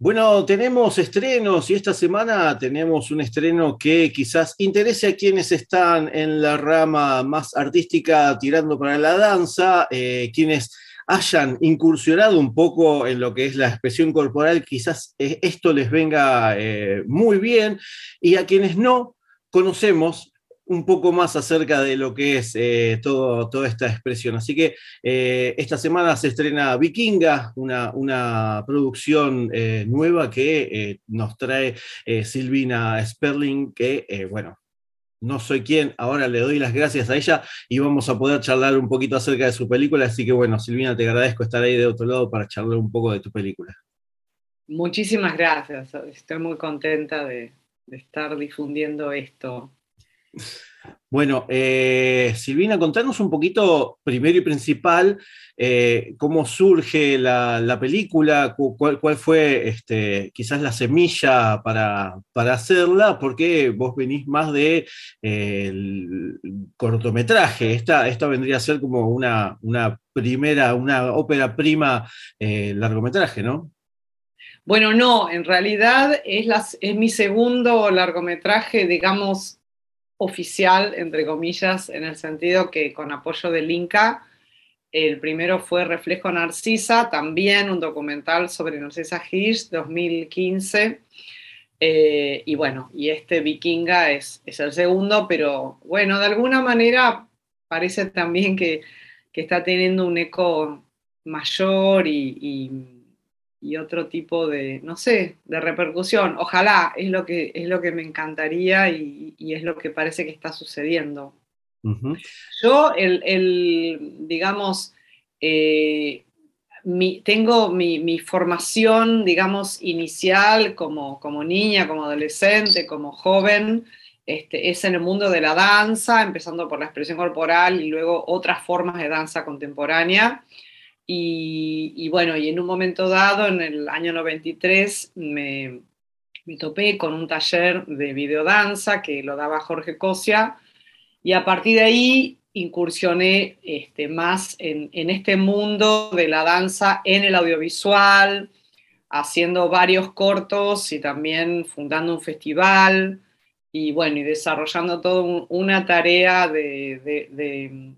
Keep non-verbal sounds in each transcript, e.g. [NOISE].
Bueno, tenemos estrenos y esta semana tenemos un estreno que quizás interese a quienes están en la rama más artística tirando para la danza, eh, quienes hayan incursionado un poco en lo que es la expresión corporal, quizás eh, esto les venga eh, muy bien, y a quienes no conocemos un poco más acerca de lo que es eh, todo, toda esta expresión. Así que eh, esta semana se estrena Vikinga, una, una producción eh, nueva que nos trae Silvina Sperling, que, bueno, no soy quien, ahora le doy las gracias a ella y vamos a poder charlar un poquito acerca de su película. Así que, bueno, Silvina, te agradezco estar ahí de otro lado para charlar un poco de tu película. Muchísimas gracias, estoy muy contenta de, de estar difundiendo esto bueno, eh, Silvina, contanos un poquito, primero y principal, eh, cómo surge la, película, cuál, fue este, quizás la semilla para, hacerla, porque vos venís más de eh, cortometraje. Esta, vendría a ser como una, una primera, una ópera prima largometraje, ¿no? Bueno, no, en realidad es, es mi segundo largometraje, digamos, oficial, entre comillas, en el sentido que con apoyo del Inca, el primero fue Reflejo Narcisa, también un documental sobre Narcisa Hirsch, 2015. Eh, y bueno, y este Vikinga es, es, el segundo, pero bueno, de alguna manera parece también que, que está teniendo un eco mayor y y otro tipo de, no sé, de repercusión. Ojalá, es lo que, es lo que me encantaría y, es lo que parece que está sucediendo. Yo, el, digamos, eh, tengo mi, formación, digamos, inicial como, como niña, como adolescente, como joven, este, es en el mundo de la danza, empezando por la expresión corporal y luego otras formas de danza contemporánea. Y, bueno, y en un momento dado, en el año 93, me, me topé con un taller de videodanza que lo daba Jorge Cosia, y a partir de ahí incursioné este, más en, este mundo de la danza en el audiovisual, haciendo varios cortos y también fundando un festival y bueno, y desarrollando toda una tarea de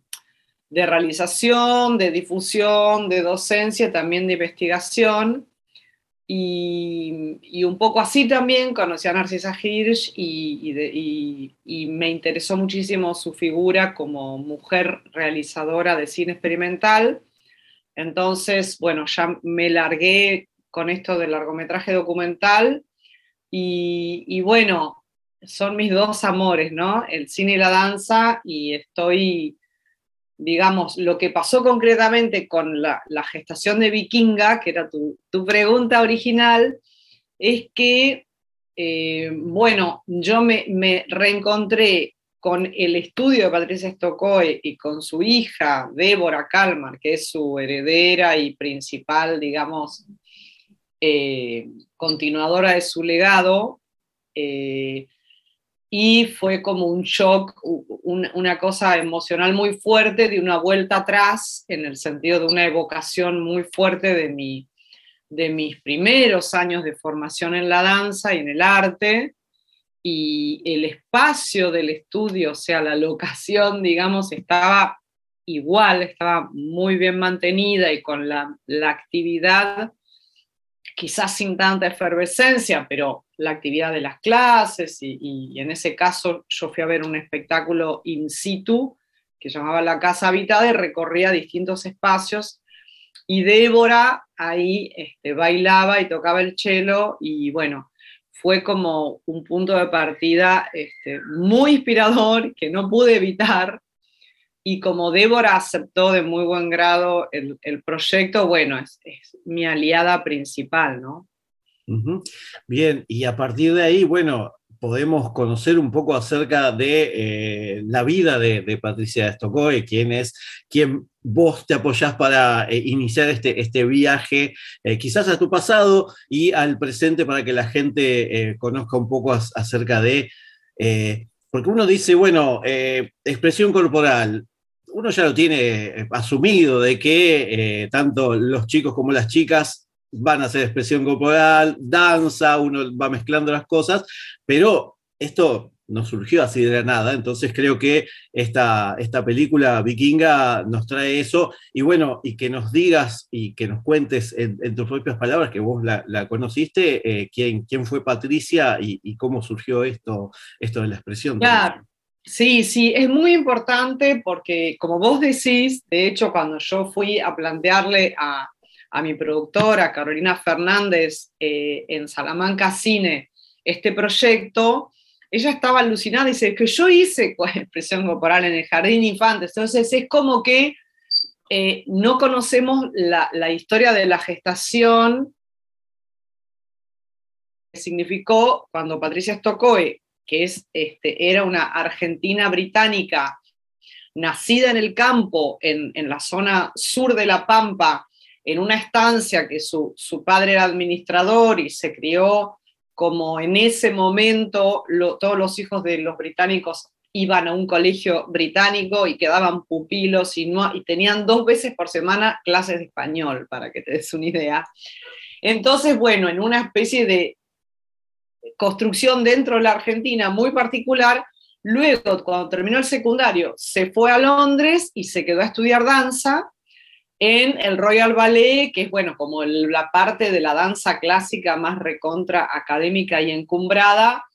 realización, de difusión, de docencia, también de investigación. Y, un poco así también conocí a Narcisa Hirsch y, me interesó muchísimo su figura como mujer realizadora de cine experimental. Entonces, bueno, ya me largué con esto del largometraje documental y, bueno, son mis dos amores, ¿no? El cine y la danza y estoy digamos, lo que pasó concretamente con la, gestación de Vikinga, que era tu, pregunta original, es que, eh, bueno, yo me, reencontré con el estudio de Patricia Stokoe y con su hija, Débora Kalmar, que es su heredera y principal, digamos, eh, continuadora de su legado, eh, y fue como un shock, una cosa emocional muy fuerte, de una vuelta atrás, en el sentido de una evocación muy fuerte de, mi, de mis primeros años de formación en la danza y en el arte, y el espacio del estudio, o sea, la locación, digamos, estaba igual, estaba muy bien mantenida y con la, la actividad quizás sin tanta efervescencia, pero la actividad de las clases y, en ese caso yo fui a ver un espectáculo in situ que llamaba La Casa Habitada y recorría distintos espacios y Débora ahí este, bailaba y tocaba el cello y bueno, fue como un punto de partida este, muy inspirador que no pude evitar y como Débora aceptó de muy buen grado el, proyecto, bueno, es, mi aliada principal, ¿no? Bien, y a partir de ahí, bueno, podemos conocer un poco acerca de eh, la vida de, Patricia Estocoe, quién es, quién vos te apoyás para eh, iniciar este, este viaje, eh, quizás a tu pasado y al presente para que la gente conozca un poco acerca de, porque uno dice, bueno, expresión corporal, uno ya lo tiene asumido de que tanto los chicos como las chicas van a hacer expresión corporal, danza, uno va mezclando las cosas, pero esto no surgió así de la nada, entonces creo que esta, esta película vikinga nos trae eso, y bueno, y que nos digas y que nos cuentes en, tus propias palabras, que vos la, conociste, eh, quién, quién fue Patricia y, cómo surgió esto, esto de la expresión. Claro. Sí, sí, es muy importante porque como vos decís, de hecho cuando yo fui a plantearle a, a mi productora, Carolina Fernández, eh, en Salamanca Cine, este proyecto, ella estaba alucinada y dice, que yo hice [LAUGHS] expresión corporal en el jardín infantes, entonces es como que eh, no conocemos la, historia de la gestación que significó cuando Patricia Stockoe, que es, este, era una argentina británica, nacida en el campo, en, en la zona sur de La Pampa, en una estancia que su, padre era administrador y se crió como en ese momento todos los hijos de los británicos iban a un colegio británico y quedaban pupilos y, no, y tenían dos veces por semana clases de español, para que te des una idea. Entonces, bueno, en una especie de construcción dentro de la Argentina muy particular, luego cuando terminó el secundario se fue a Londres y se quedó a estudiar danza en el Royal Ballet, que es bueno, como la parte de la danza clásica más recontra académica y encumbrada,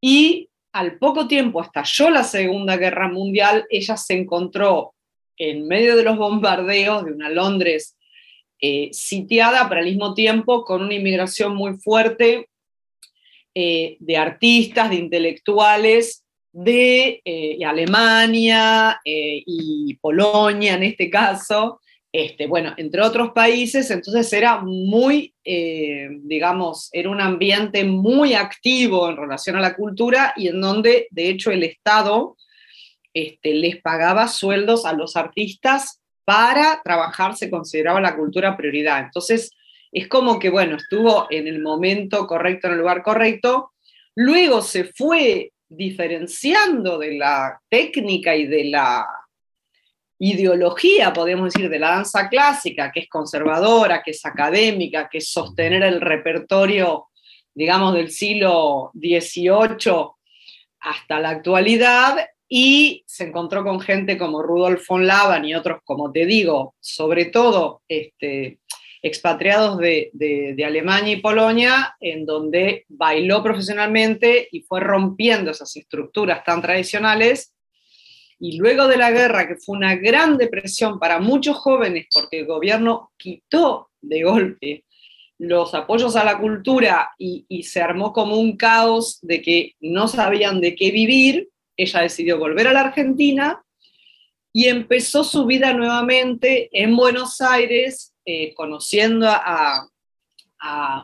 y al poco tiempo estalló la Segunda Guerra Mundial, ella se encontró en medio de los bombardeos de una Londres eh, sitiada, pero al mismo tiempo con una inmigración muy fuerte eh, de artistas, de intelectuales de eh, Alemania y Polonia en este caso, este, bueno, entre otros países, entonces era muy, eh, digamos, era un ambiente muy activo en relación a la cultura y en donde, de hecho, el Estado este, les pagaba sueldos a los artistas para trabajar, se consideraba la cultura prioridad. Entonces, es como que, bueno, estuvo en el momento correcto, en el lugar correcto, luego se fue diferenciando de la técnica y de la ideología, podemos decir, de la danza clásica, que es conservadora, que es académica, que es sostener el repertorio, digamos, del siglo XVIII hasta la actualidad, y se encontró con gente como Rudolf von Laban y otros, como te digo, sobre todo este, expatriados de, Alemania y Polonia, en donde bailó profesionalmente y fue rompiendo esas estructuras tan tradicionales. Y luego de la guerra, que fue una gran depresión para muchos jóvenes, porque el gobierno quitó de golpe los apoyos a la cultura y, se armó como un caos de que no sabían de qué vivir, ella decidió volver a la Argentina y empezó su vida nuevamente en Buenos Aires, eh, conociendo a,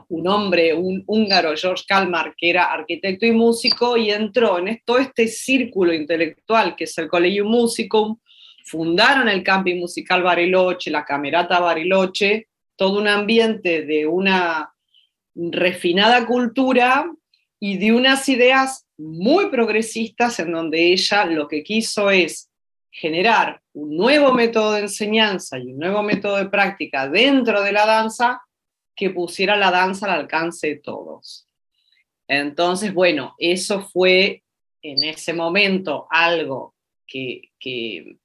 un hombre, un húngaro, George Kalmar, que era arquitecto y músico, y entró en todo este círculo intelectual que es el Collegium Musicum, fundaron el camping musical Bariloche, la Camerata Bariloche, todo un ambiente de una refinada cultura y de unas ideas muy progresistas en donde ella lo que quiso es generar un nuevo método de enseñanza y un nuevo método de práctica dentro de la danza que pusiera la danza al alcance de todos. Entonces, bueno, eso fue en ese momento algo que, que,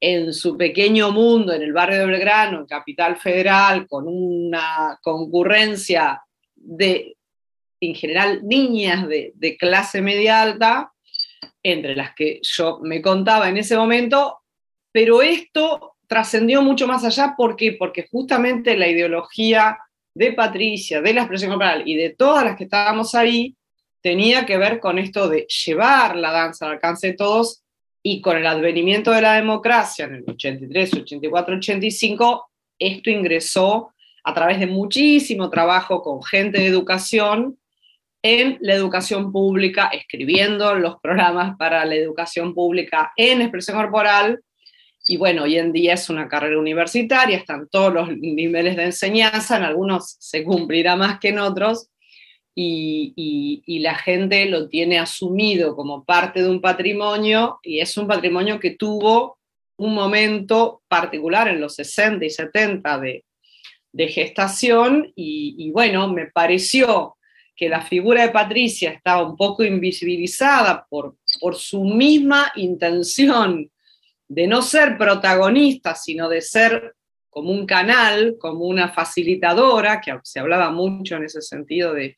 en su pequeño mundo, en el barrio de Belgrano, en Capital Federal, con una concurrencia de, en general, niñas de, de clase media alta, entre las que yo me contaba en ese momento, pero esto trascendió mucho más allá. ¿Por qué? Porque justamente la ideología de Patricia, de la expresión corporal y de todas las que estábamos ahí, tenía que ver con esto de llevar la danza al alcance de todos y con el advenimiento de la democracia en el 83, 84, 85, esto ingresó a través de muchísimo trabajo con gente de educación en la educación pública, escribiendo los programas para la educación pública en expresión corporal. Y bueno, hoy en día es una carrera universitaria, están todos los niveles de enseñanza, en algunos se cumplirá más que en otros, y, la gente lo tiene asumido como parte de un patrimonio, y es un patrimonio que tuvo un momento particular en los 60 y 70 de, gestación, y bueno, me pareció que la figura de Patricia estaba un poco invisibilizada por, por su misma intención de no ser protagonista, sino de ser como un canal, como una facilitadora, que se hablaba mucho en ese sentido de,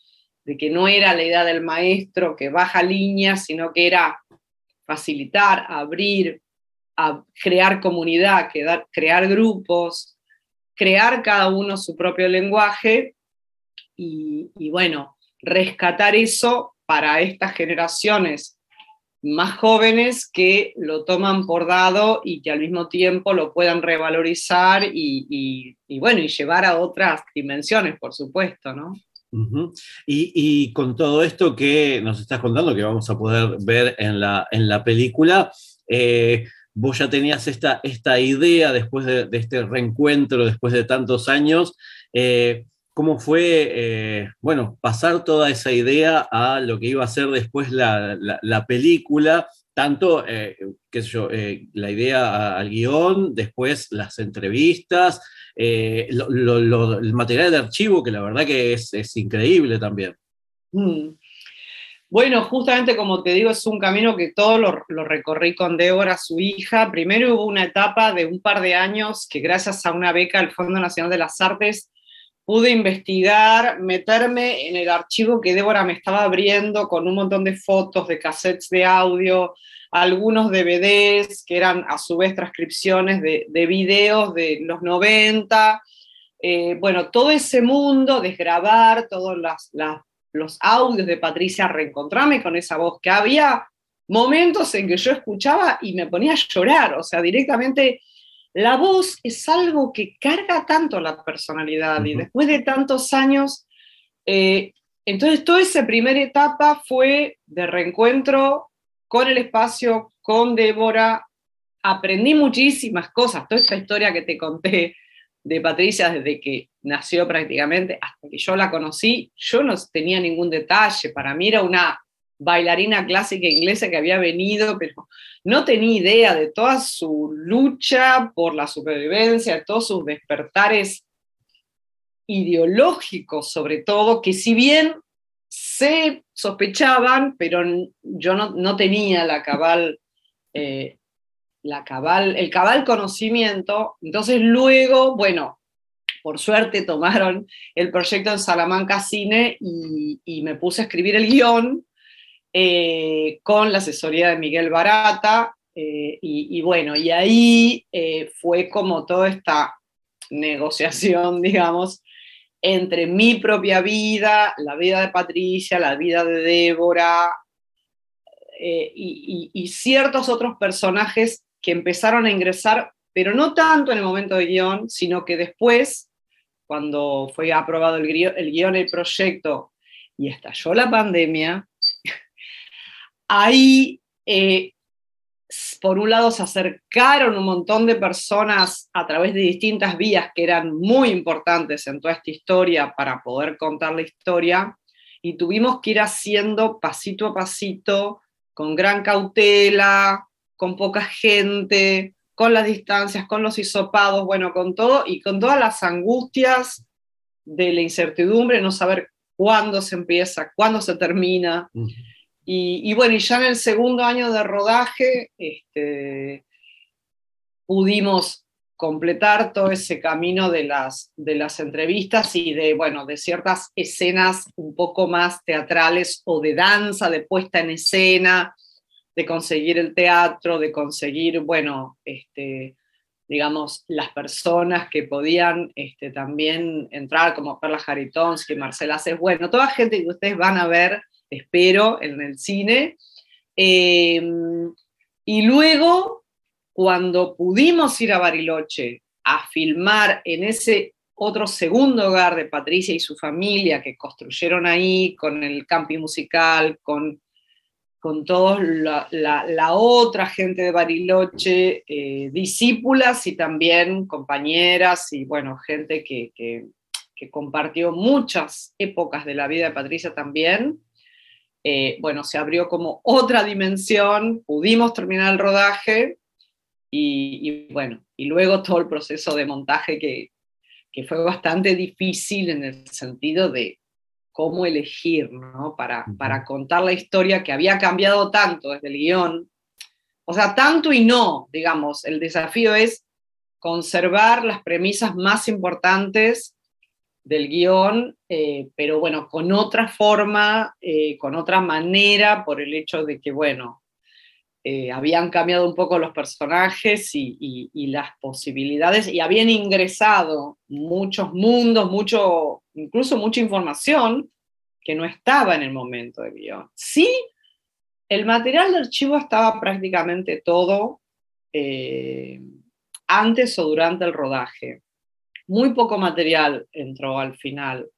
que no era la idea del maestro que baja líneas, sino que era facilitar, abrir, a crear comunidad, crear grupos, crear cada uno su propio lenguaje. Y bueno, rescatar eso para estas generaciones más jóvenes que lo toman por dado y que al mismo tiempo lo puedan revalorizar y, bueno, y llevar a otras dimensiones, por supuesto, ¿no? y, con todo esto que nos estás contando, que vamos a poder ver en la, en la película, eh, vos ya tenías esta, esta idea después de, este reencuentro, después de tantos años, eh, cómo fue, eh, bueno, pasar toda esa idea a lo que iba a ser después la, película, tanto, eh, qué sé yo, eh, la idea al guion, después las entrevistas, el material de archivo, que la verdad que es, increíble también. Mm. Bueno, justamente como te digo, es un camino que todo lo, lo, recorrí con Débora, su hija. Primero hubo una etapa de un par de años que gracias a una beca del Fondo Nacional de las Artes pude investigar, meterme en el archivo que Débora me estaba abriendo con un montón de fotos, de cassettes de audio, algunos DVDs que eran a su vez transcripciones de, de videos de los 90. Eh, bueno, todo ese mundo, desgrabar todos los audios de Patricia, reencontrarme con esa voz, que había momentos en que yo escuchaba y me ponía a llorar, o sea, directamente la voz es algo que carga tanto la personalidad y después de tantos años, eh, entonces toda esa primera etapa fue de reencuentro con el espacio, con Débora, aprendí muchísimas cosas, toda esta historia que te conté de Patricia desde que nació prácticamente hasta que yo la conocí, yo no tenía ningún detalle, para mí era una bailarina clásica inglesa que había venido, pero no tenía idea de toda su lucha por la supervivencia, de todos sus despertares ideológicos sobre todo, que si bien se sospechaban, pero yo no, tenía la cabal, eh, la cabal, el cabal conocimiento, entonces luego, bueno, por suerte tomaron el proyecto en Salamanca Cine y, y me puse a escribir el guion eh, con la asesoría de Miguel Barata, eh, y, bueno, y ahí eh, fue como toda esta negociación, [LAUGHS] digamos, entre mi propia vida, la vida de Patricia, la vida de Débora, y, y, ciertos otros personajes que empezaron a ingresar, pero no tanto en el momento de guion, sino que después, cuando fue aprobado el, el guion, el proyecto, y estalló la pandemia, ahí, eh, por un lado, se acercaron un montón de personas a través de distintas vías que eran muy importantes en toda esta historia para poder contar la historia, y tuvimos que ir haciendo pasito a pasito, con gran cautela, con poca gente, con las distancias, con los hisopados, bueno, con todo, y con todas las angustias de la incertidumbre, no saber cuándo se empieza, cuándo se termina. Y, bueno, y ya en el segundo año de rodaje este, pudimos completar todo ese camino de las, de las entrevistas y de, bueno, de ciertas escenas un poco más teatrales o de danza, de puesta en escena, de conseguir el teatro, de conseguir, bueno, este, digamos, las personas que podían este, también entrar, como Perla Jaritonsky, Marcela Cés, bueno, toda gente que ustedes van a ver espero, en el cine. Em, y luego, cuando pudimos ir a Bariloche a filmar en ese otro segundo hogar de Patricia y su familia que construyeron ahí con el camping musical, con, con toda la, otra gente de Bariloche, eh, discípulas y también compañeras y bueno, gente que, que, compartió muchas épocas de la vida de Patricia también. Eh, bueno, se abrió como otra dimensión, pudimos terminar el rodaje y, y, bueno, y luego todo el proceso de montaje que, que fue bastante difícil en el sentido de cómo elegir, ¿no? Para, para contar la historia que había cambiado tanto desde el guion. O sea, tanto y no, digamos, el desafío es conservar las premisas más importantes del guion, eh, pero bueno, con otra forma, eh, con otra manera, por el hecho de que, bueno, eh, habían cambiado un poco los personajes y, las posibilidades y habían ingresado muchos mundos, mucho, incluso mucha información que no estaba en el momento de guion. Sí, el material de archivo estaba prácticamente todo antes o durante el rodaje. Muy poco material entró al final,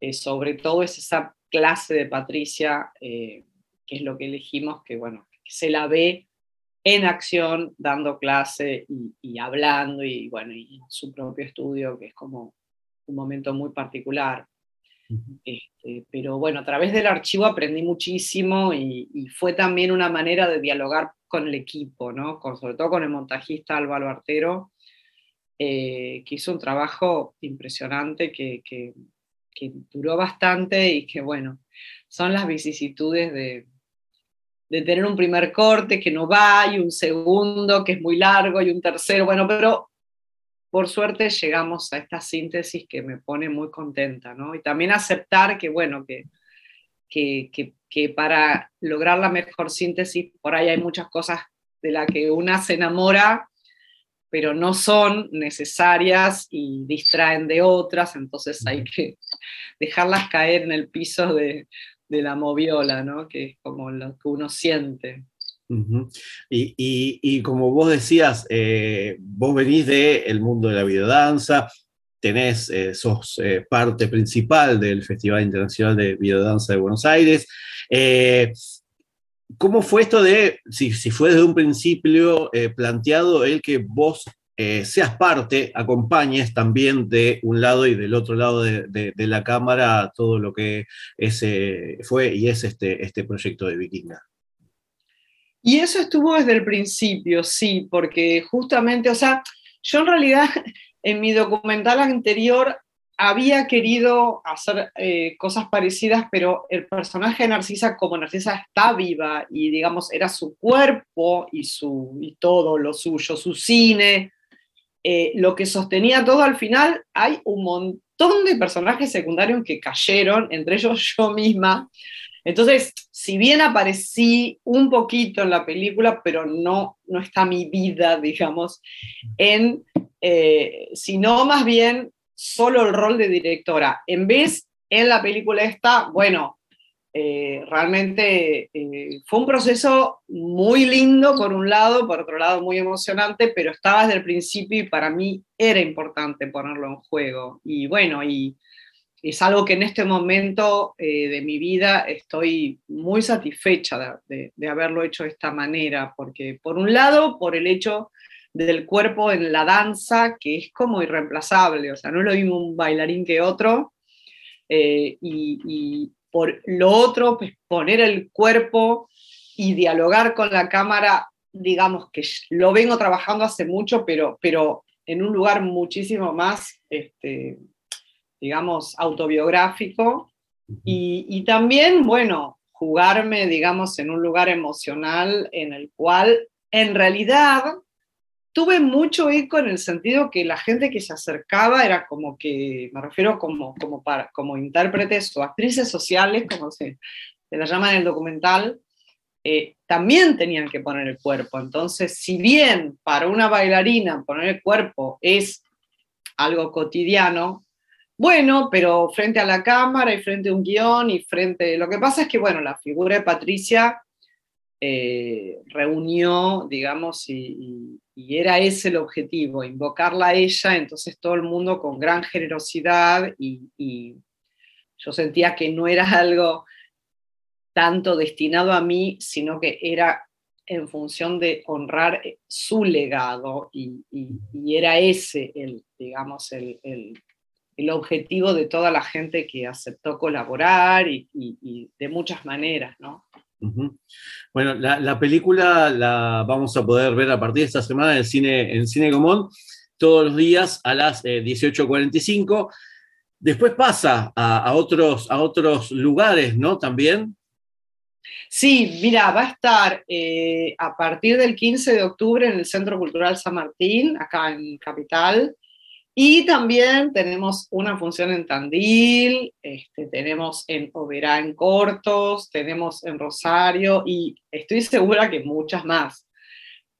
eh, sobre todo es esa clase de Patricia, que es lo que elegimos, que bueno, se la ve en acción, dando clase y, hablando, y bueno, y su propio estudio, que es como un momento muy particular. Este, pero bueno, a través del archivo aprendí muchísimo y, fue también una manera de dialogar con el equipo, ¿no? Con, sobre todo con el montajista Álvaro Artero, eh, que hizo un trabajo impresionante que, que, duró bastante y que bueno, son las vicisitudes de, de tener un primer corte que no va y un segundo que es muy largo y un tercero, bueno, pero por suerte llegamos a esta síntesis que me pone muy contenta, ¿no? Y también aceptar que, bueno, que, que, que, para lograr la mejor síntesis, por ahí hay muchas cosas de las que una se enamora, pero no son necesarias y distraen de otras, entonces hay que dejarlas caer en el piso de, de la moviola, ¿no? que es como lo que uno siente. y, como vos decías, eh, vos venís del mundo de la videodanza, tenés, eh, sos eh, parte principal del Festival Internacional de Videodanza de Buenos Aires. ¿Cómo fue esto de, si, si, fue desde un principio planteado el que vos eh, seas parte, acompañes también de un lado y del otro lado de, la cámara todo lo que ese fue y es este, este proyecto de Vikinga. Y eso estuvo desde el principio, sí, porque justamente, o sea, yo en realidad [LAUGHS] en mi documental anterior había querido hacer eh, cosas parecidas, pero el personaje de Narcisa, como Narcisa está viva y digamos era su cuerpo y, su, y todo lo suyo, su cine, eh, lo que sostenía todo al final, hay un montón de personajes secundarios que cayeron, entre ellos yo misma. Entonces, si bien aparecí un poquito en la película, pero no, no está mi vida, digamos, en, eh, sino más bien solo el rol de directora. En vez, en la película esta, bueno, eh, realmente eh, fue un proceso muy lindo por un lado, por otro lado muy emocionante, pero estaba desde el principio y para mí era importante ponerlo en juego. Y bueno, y es algo que en este momento eh, de mi vida estoy muy satisfecha de, de, haberlo hecho de esta manera, porque por un lado, por el hecho del cuerpo en la danza, que es como irreemplazable, o sea, no es lo mismo un bailarín que otro, y, y, por lo otro, pues poner el cuerpo y dialogar con la cámara, digamos que lo vengo trabajando hace mucho, pero, pero en un lugar muchísimo más, este, digamos, autobiográfico. Y, y, también, bueno, jugarme, digamos, en un lugar emocional en el cual en realidad tuve mucho eco en el sentido que la gente que se acercaba era como que, me refiero como, como, para, como intérpretes o actrices sociales, como se, se la llama en el documental, eh, también tenían que poner el cuerpo. Entonces, si bien para una bailarina poner el cuerpo es algo cotidiano, bueno, pero frente a la cámara y frente a un guion y frente... Lo que pasa es que, bueno, la figura de Patricia eh, reunió, digamos, y, era ese el objetivo, invocarla a ella, entonces todo el mundo con gran generosidad y, yo sentía que no era algo tanto destinado a mí, sino que era en función de honrar su legado y, era ese el, digamos, el, el, objetivo de toda la gente que aceptó colaborar y, de muchas maneras, ¿no? Bueno, la, película la vamos a poder ver a partir de esta semana en cine, en cine Común, todos los días a las 18.45. Eh, Después pasa a, otros, a otros lugares, ¿no? También. Sí, mira, va a estar eh, a partir del 15 de octubre en el Centro Cultural San Martín, acá en Capital. Y también tenemos una función en Tandil, este, tenemos en Oberá Cortos, tenemos en Rosario y estoy segura que muchas más,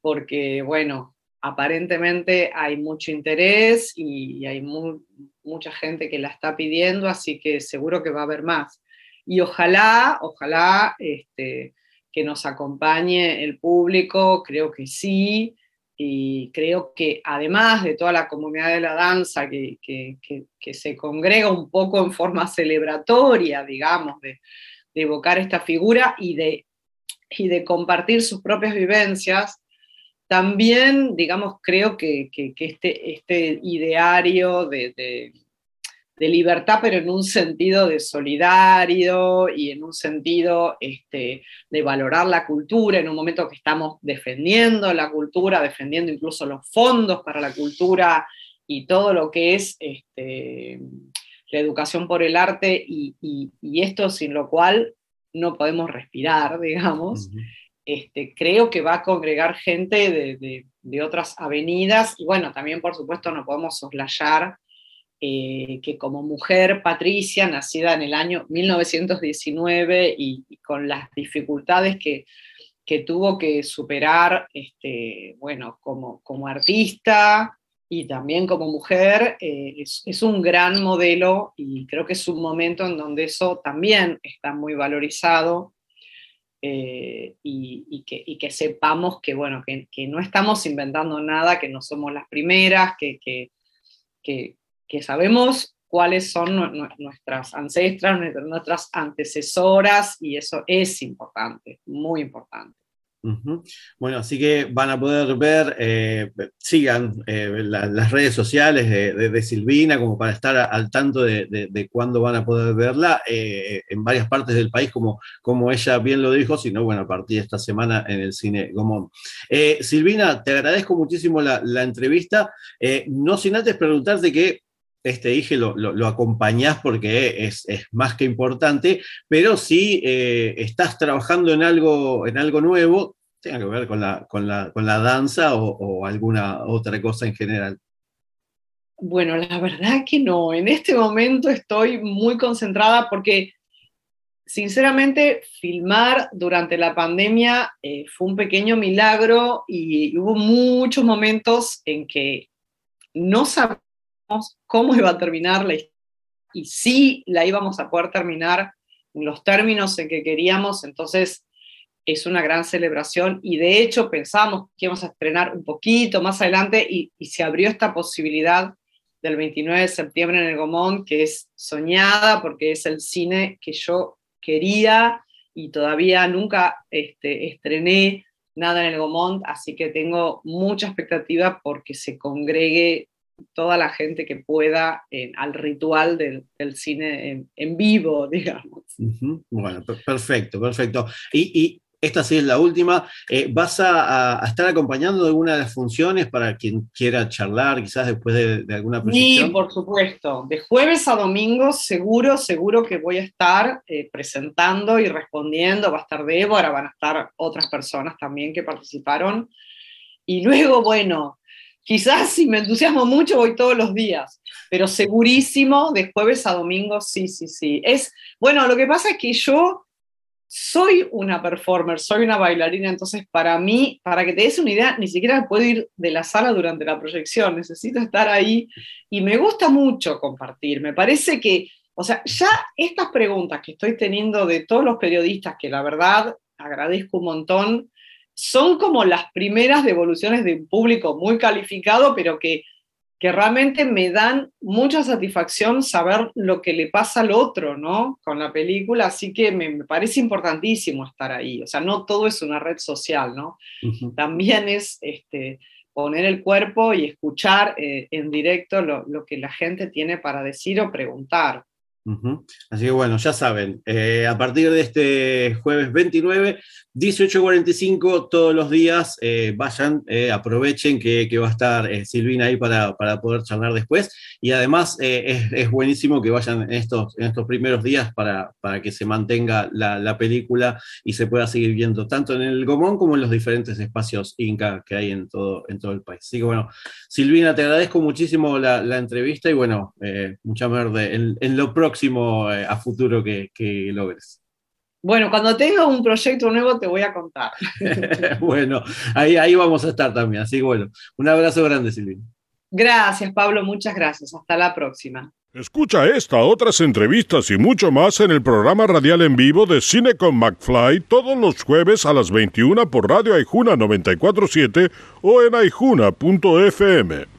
porque bueno, aparentemente hay mucho interés y, hay mucha gente que la está pidiendo, así que seguro que va a haber más. Y ojalá, ojalá este, que nos acompañe el público, creo que sí, y creo que además de toda la comunidad de la danza que, se congrega un poco en forma celebratoria, digamos, de, evocar esta figura y de, y de compartir sus propias vivencias, también, digamos, creo que, este, este ideario de de libertad, pero en un sentido de solidario y en un sentido este, de valorar la cultura, en un momento que estamos defendiendo la cultura, defendiendo incluso los fondos para la cultura y todo lo que es este, la educación por el arte y, esto sin lo cual no podemos respirar, [LAUGHS] digamos. Este, creo que va a congregar gente de, de, otras avenidas y bueno, también por supuesto no podemos soslayar eh, que como mujer patricia, nacida en el año 1919 y, con las dificultades que, tuvo que superar, este, bueno, como, como artista y también como mujer, eh, es, un gran modelo y creo que es un momento en donde eso también está muy valorizado. Eh, y, que, sepamos que, bueno, que, no estamos inventando nada, que no somos las primeras, que, que, que sabemos cuáles son nuestras ancestras, nuestras antecesoras, y eso es importante, muy importante. Bueno, así que van a poder ver, eh, sigan eh, las redes sociales de, Silvina como para estar al tanto de, cuándo van a poder verla eh, en varias partes del país, como, como ella bien lo dijo, sino bueno, a partir de esta semana en el cine Gomón. Silvina, te agradezco muchísimo la, la entrevista, no sin antes preguntarte que este dije lo, acompañás porque es, más que importante, pero si eh, estás trabajando en algo, en algo nuevo, tenga que ver con la, con la, danza o, alguna otra cosa en general. Bueno, la verdad que no. En este momento estoy muy concentrada porque, sinceramente, filmar durante la pandemia eh, fue un pequeño milagro y hubo muchos momentos en que no sabía cómo iba a terminar la historia y si la íbamos a poder terminar en los términos en que queríamos, entonces es una gran celebración y de hecho pensamos que íbamos a estrenar un poquito más adelante y, se abrió esta posibilidad del 29 de septiembre en el Gomón, que es soñada porque es el cine que yo quería y todavía nunca este, estrené nada en el Gomont, así que tengo mucha expectativa porque se congregue toda la gente que pueda al ritual del, cine en, vivo, [LAUGHS] digamos. Bueno, perfecto, perfecto. Y, esta sí es la última. Eh, ¿Vas a, estar acompañando de alguna de las funciones para quien quiera charlar, quizás después de, alguna proyección? Sí, por supuesto. De jueves a domingo, seguro, seguro que voy a estar eh, presentando y respondiendo. Va a estar Débora, van a estar otras personas también que participaron. Y luego, bueno, Quizás si me entusiasmo mucho voy todos los días, pero segurísimo de jueves a domingo, sí, sí, sí. Es, bueno, lo que pasa es que yo soy una performer, soy una bailarina, entonces para mí, para que te des una idea, ni siquiera puedo ir de la sala durante la proyección, necesito estar ahí y me gusta mucho compartir. Me parece que, o sea, ya estas preguntas que estoy teniendo de todos los periodistas, que la verdad agradezco un montón, son como las primeras devoluciones de un público muy calificado, pero que, que realmente me dan mucha satisfacción saber lo que le pasa al otro, ¿no? Con la película, así que me, parece importantísimo estar ahí. O sea, no todo es una red social, ¿no? También es este, poner el cuerpo y escuchar eh, en directo lo, lo que la gente tiene para decir o preguntar. Así que bueno, ya saben, eh, a partir de este jueves 29, 18.45 todos los días, eh, vayan, eh, aprovechen que, va a estar Silvina ahí para, poder charlar después. Y además es, buenísimo que vayan en estos, en estos primeros días para, para que se mantenga la, película y se pueda seguir viendo tanto en el Gomón como en los diferentes espacios Inca que hay en todo, en todo el país. Así que bueno, Silvina, te agradezco muchísimo la, entrevista y bueno, mucha merde en, en lo próximo eh, a futuro que, logres. Bueno, cuando tenga un proyecto nuevo te voy a contar. [LAUGHS] bueno, ahí, ahí vamos a estar también. Así que bueno, un abrazo grande, Silvina. Gracias, Pablo, muchas gracias. Hasta la próxima. Escucha esta, otras entrevistas y mucho más en el programa radial en vivo de Cine con McFly todos los jueves a las 21 por Radio Aijuna 947 o en aijuna.fm.